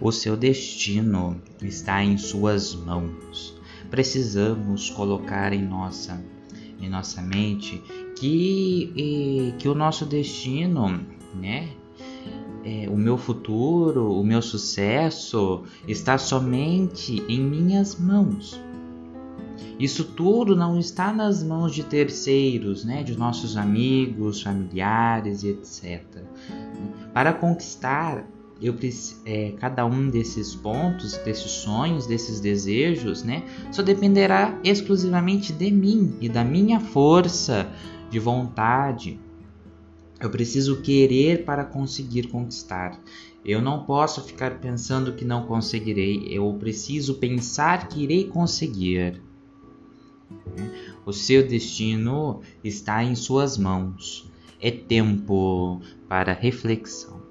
O seu destino está em suas mãos. Precisamos colocar em nossa, em nossa mente que, que o nosso destino, né? É, o meu futuro, o meu sucesso está somente em minhas mãos. Isso tudo não está nas mãos de terceiros, né, de nossos amigos, familiares e etc. Para conquistar eu é, cada um desses pontos, desses sonhos, desses desejos, né, só dependerá exclusivamente de mim e da minha força de vontade. Eu preciso querer para conseguir conquistar. Eu não posso ficar pensando que não conseguirei. Eu preciso pensar que irei conseguir. O seu destino está em suas mãos. É tempo para reflexão.